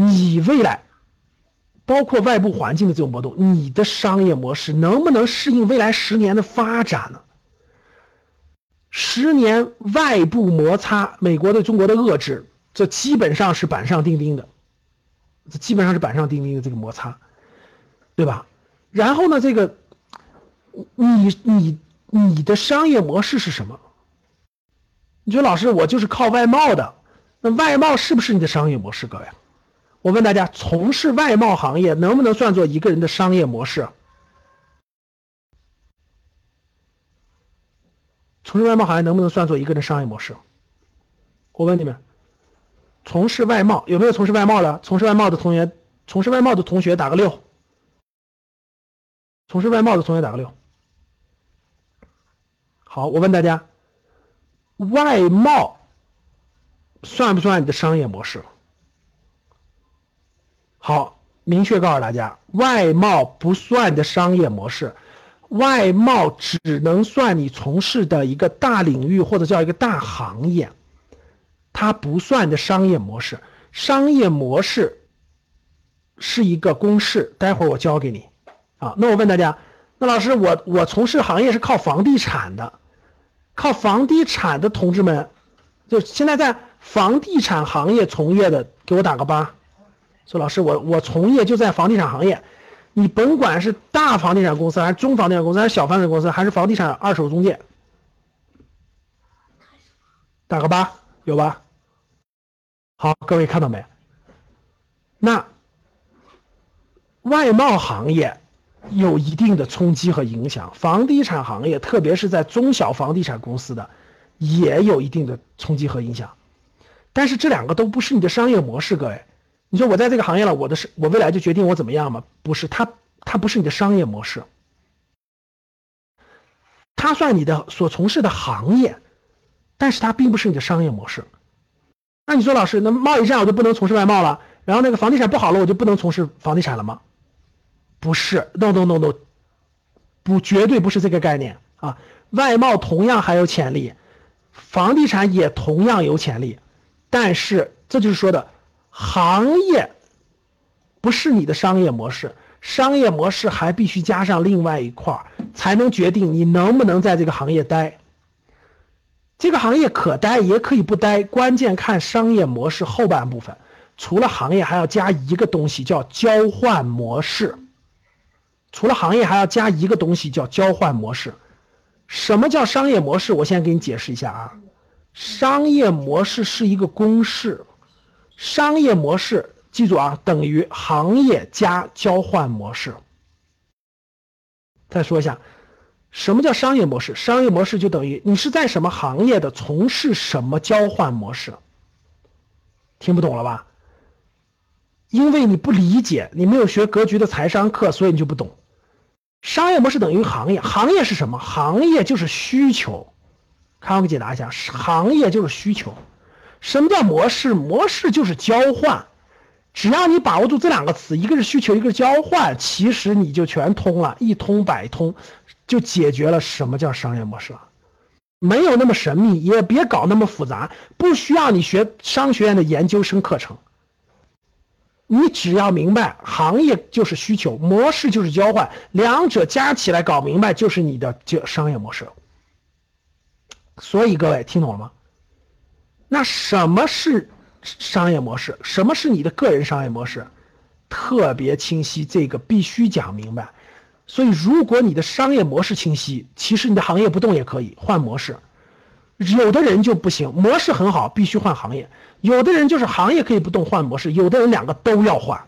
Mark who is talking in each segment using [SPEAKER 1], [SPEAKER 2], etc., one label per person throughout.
[SPEAKER 1] 你未来包括外部环境的这种波动，你的商业模式能不能适应未来十年的发展呢？十年外部摩擦，美国对中国的遏制，这基本上是板上钉钉的，这基本上是板上钉钉的这个摩擦，对吧？然后呢，这个你你你的商业模式是什么？你说老师，我就是靠外贸的，那外贸是不是你的商业模式？各位，我问大家，从事外贸行业能不能算作一个人的商业模式？从事外贸行业能不能算作一个人商业模式？我问你们，从事外贸有没有从事外贸的？从事外贸的同学，从事外贸的同学打个六。从事外贸的同学打个六。好，我问大家，外贸算不算你的商业模式？好，明确告诉大家，外贸不算的商业模式。外贸只能算你从事的一个大领域或者叫一个大行业，它不算的商业模式。商业模式是一个公式，待会儿我教给你。啊，那我问大家，那老师，我我从事行业是靠房地产的，靠房地产的同志们，就现在在房地产行业从业的，给我打个八。说老师，我我从业就在房地产行业。你甭管是大房地产公司，还是中房地产公司，还是小房地产公司，还是房地产二手中介，打个八，有吧？好，各位看到没？那外贸行业有一定的冲击和影响，房地产行业，特别是在中小房地产公司的，也有一定的冲击和影响。但是这两个都不是你的商业模式，各位。你说我在这个行业了，我的是，我未来就决定我怎么样吗？不是，它它不是你的商业模式，它算你的所从事的行业，但是它并不是你的商业模式。那你说老师，那贸易战我就不能从事外贸了？然后那个房地产不好了，我就不能从事房地产了吗？不是，no no no no，不，绝对不是这个概念啊！外贸同样还有潜力，房地产也同样有潜力，但是这就是说的。行业不是你的商业模式，商业模式还必须加上另外一块才能决定你能不能在这个行业待。这个行业可待也可以不待，关键看商业模式后半部分。除了行业，还要加一个东西叫交换模式。除了行业，还要加一个东西叫交换模式。什么叫商业模式？我先给你解释一下啊，商业模式是一个公式。商业模式，记住啊，等于行业加交换模式。再说一下，什么叫商业模式？商业模式就等于你是在什么行业的，从事什么交换模式。听不懂了吧？因为你不理解，你没有学格局的财商课，所以你就不懂。商业模式等于行业，行业是什么？行业就是需求。看我给解答一下，行业就是需求。什么叫模式？模式就是交换，只要你把握住这两个词，一个是需求，一个是交换，其实你就全通了，一通百通，就解决了什么叫商业模式了。没有那么神秘，也别搞那么复杂，不需要你学商学院的研究生课程。你只要明白，行业就是需求，模式就是交换，两者加起来搞明白，就是你的这商业模式。所以各位听懂了吗？那什么是商业模式？什么是你的个人商业模式？特别清晰，这个必须讲明白。所以，如果你的商业模式清晰，其实你的行业不动也可以换模式。有的人就不行，模式很好，必须换行业；有的人就是行业可以不动换模式，有的人两个都要换。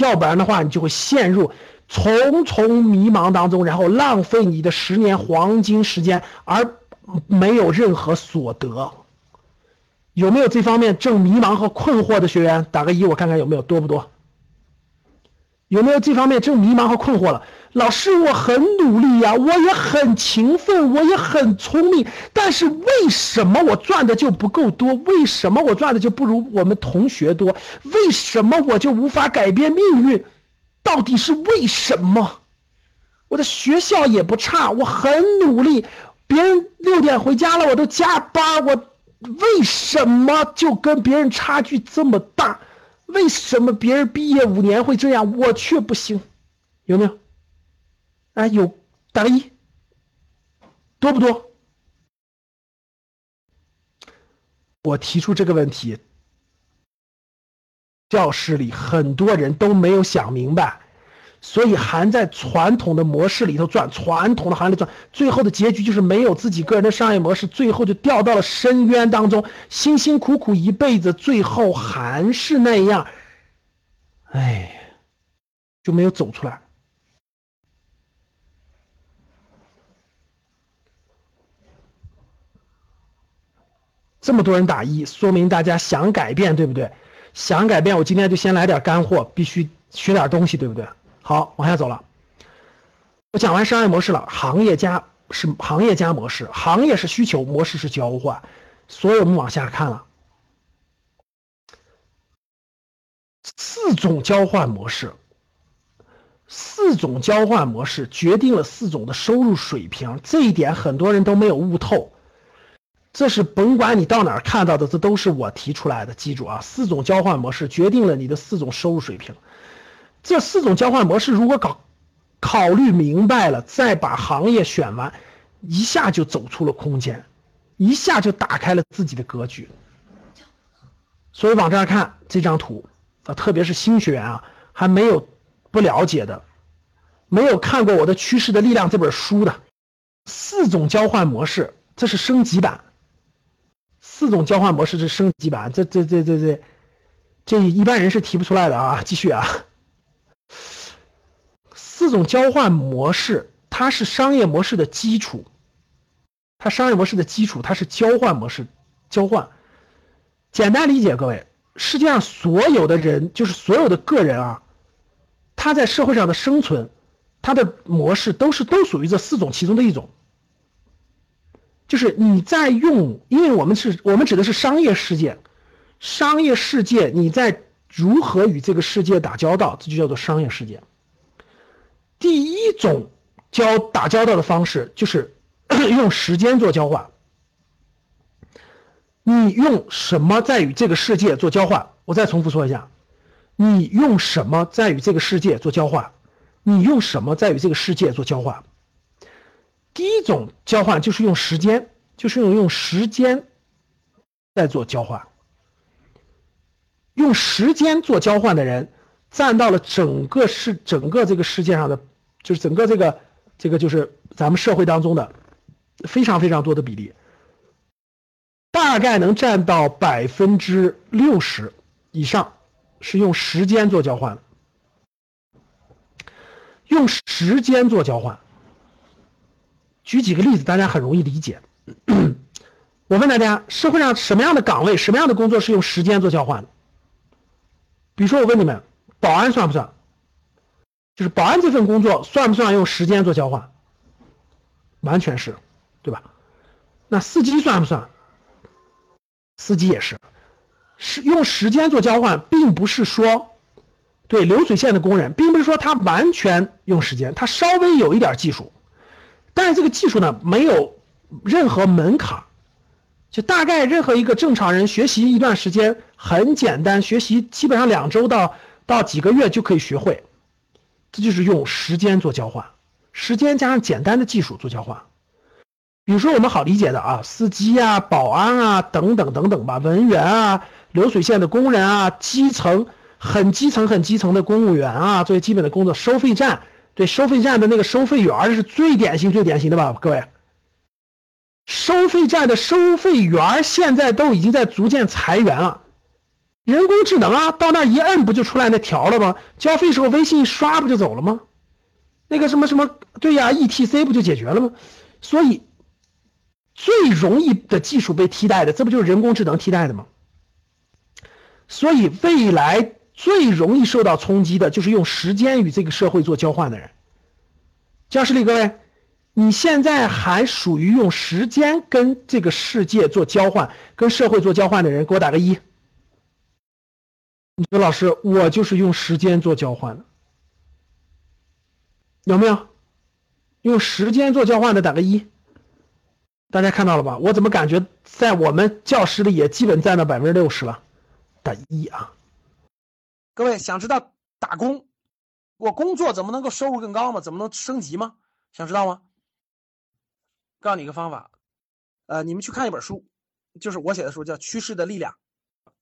[SPEAKER 1] 要不然的话，你就会陷入重重迷茫当中，然后浪费你的十年黄金时间，而没有任何所得。有没有这方面正迷茫和困惑的学员？打个一，我看看有没有多不多。有没有这方面正迷茫和困惑了？老师，我很努力呀，我也很勤奋，我也很聪明，但是为什么我赚的就不够多？为什么我赚的就不如我们同学多？为什么我就无法改变命运？到底是为什么？我的学校也不差，我很努力，别人六点回家了，我都加班，我。为什么就跟别人差距这么大？为什么别人毕业五年会这样，我却不行？有没有？啊，有，打个一，多不多？我提出这个问题，教室里很多人都没有想明白。所以还在传统的模式里头转，传统的行业里转，最后的结局就是没有自己个人的商业模式，最后就掉到了深渊当中，辛辛苦苦一辈子，最后还是那样，哎，就没有走出来。这么多人打一，说明大家想改变，对不对？想改变，我今天就先来点干货，必须学点东西，对不对？好，往下走了。我讲完商业模式了，行业加是行业加模式，行业是需求，模式是交换。所以我们往下看了，四种交换模式，四种交换模式决定了四种的收入水平，这一点很多人都没有悟透。这是甭管你到哪儿看到的，这都是我提出来的。记住啊，四种交换模式决定了你的四种收入水平。这四种交换模式，如果搞考虑明白了，再把行业选完，一下就走出了空间，一下就打开了自己的格局。所以往这儿看这张图啊，特别是新学员啊，还没有不了解的，没有看过我的《趋势的力量》这本书的，四种交换模式，这是升级版。四种交换模式是升级版，这这这这这，这一般人是提不出来的啊！继续啊。四种交换模式，它是商业模式的基础，它商业模式的基础，它是交换模式，交换。简单理解，各位，世界上所有的人，就是所有的个人啊，他在社会上的生存，他的模式都是都属于这四种其中的一种。就是你在用，因为我们是我们指的是商业世界，商业世界你在如何与这个世界打交道，这就叫做商业世界。第一种交打交道的方式 就是 用时间做交换。你用什么在与这个世界做交换？我再重复说一下，你用什么在与这个世界做交换？你用什么在与这个世界做交换？第一种交换就是用时间，就是用用时间在做交换。用时间做交换的人。占到了整个世整个这个世界上的，就是整个这个这个就是咱们社会当中的非常非常多的比例，大概能占到百分之六十以上，是用时间做交换，用时间做交换。举几个例子，大家很容易理解。我问大家，社会上什么样的岗位、什么样的工作是用时间做交换的？比如说，我问你们。保安算不算？就是保安这份工作算不算用时间做交换？完全是，对吧？那司机算不算？司机也是，是用时间做交换，并不是说，对流水线的工人，并不是说他完全用时间，他稍微有一点技术，但是这个技术呢，没有任何门槛。就大概任何一个正常人学习一段时间很简单，学习基本上两周到。到几个月就可以学会，这就是用时间做交换，时间加上简单的技术做交换。比如说我们好理解的啊，司机啊、保安啊等等等等吧，文员啊、流水线的工人啊、基层很基层很基层的公务员啊，作为基本的工作。收费站对收费站的那个收费员是最典型最典型的吧，各位。收费站的收费员现在都已经在逐渐裁员了。人工智能啊，到那一摁不就出来那条了吗？交费时候微信一刷不就走了吗？那个什么什么，对呀，ETC 不就解决了吗？所以最容易的技术被替代的，这不就是人工智能替代的吗？所以未来最容易受到冲击的就是用时间与这个社会做交换的人。教室里各位，你现在还属于用时间跟这个世界做交换、跟社会做交换的人，给我打个一。你说老师，我就是用时间做交换的，有没有？用时间做交换的打个一。大家看到了吧？我怎么感觉在我们教室里也基本占到百分之六十了？打一啊。各位想知道打工，我工作怎么能够收入更高吗？怎么能升级吗？想知道吗？告诉你一个方法，呃，你们去看一本书，就是我写的书，叫《趋势的力量》。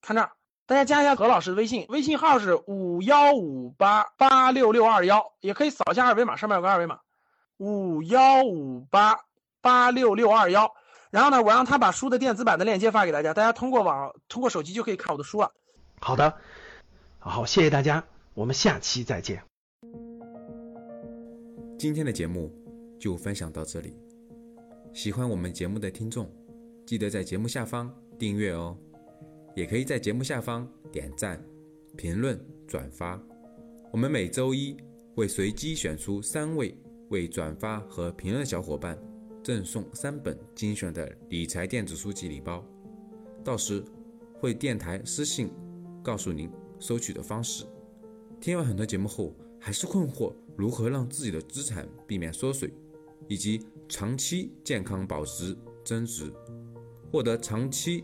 [SPEAKER 1] 看这儿，大家加一下何老师的微信，微信号是五幺五八八六六二幺，也可以扫一下二维码，上面有个二维码，五幺五八八六六二幺。然后呢，我让他把书的电子版的链接发给大家，大家通过网通过手机就可以看我的书了。
[SPEAKER 2] 好的，好，谢谢大家，我们下期再见。
[SPEAKER 3] 今天的节目就分享到这里，喜欢我们节目的听众，记得在节目下方订阅哦，也可以在节目下方点赞、评论、转发。我们每周一会随机选出三位为转发和评论的小伙伴。赠送三本精选的理财电子书籍礼包，到时会电台私信告诉您收取的方式。听完很多节目后，还是困惑如何让自己的资产避免缩水，以及长期健康保值增值，获得长期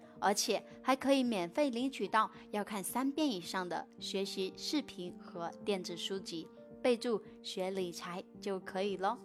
[SPEAKER 4] 而且还可以免费领取到要看三遍以上的学习视频和电子书籍，备注学理财就可以喽。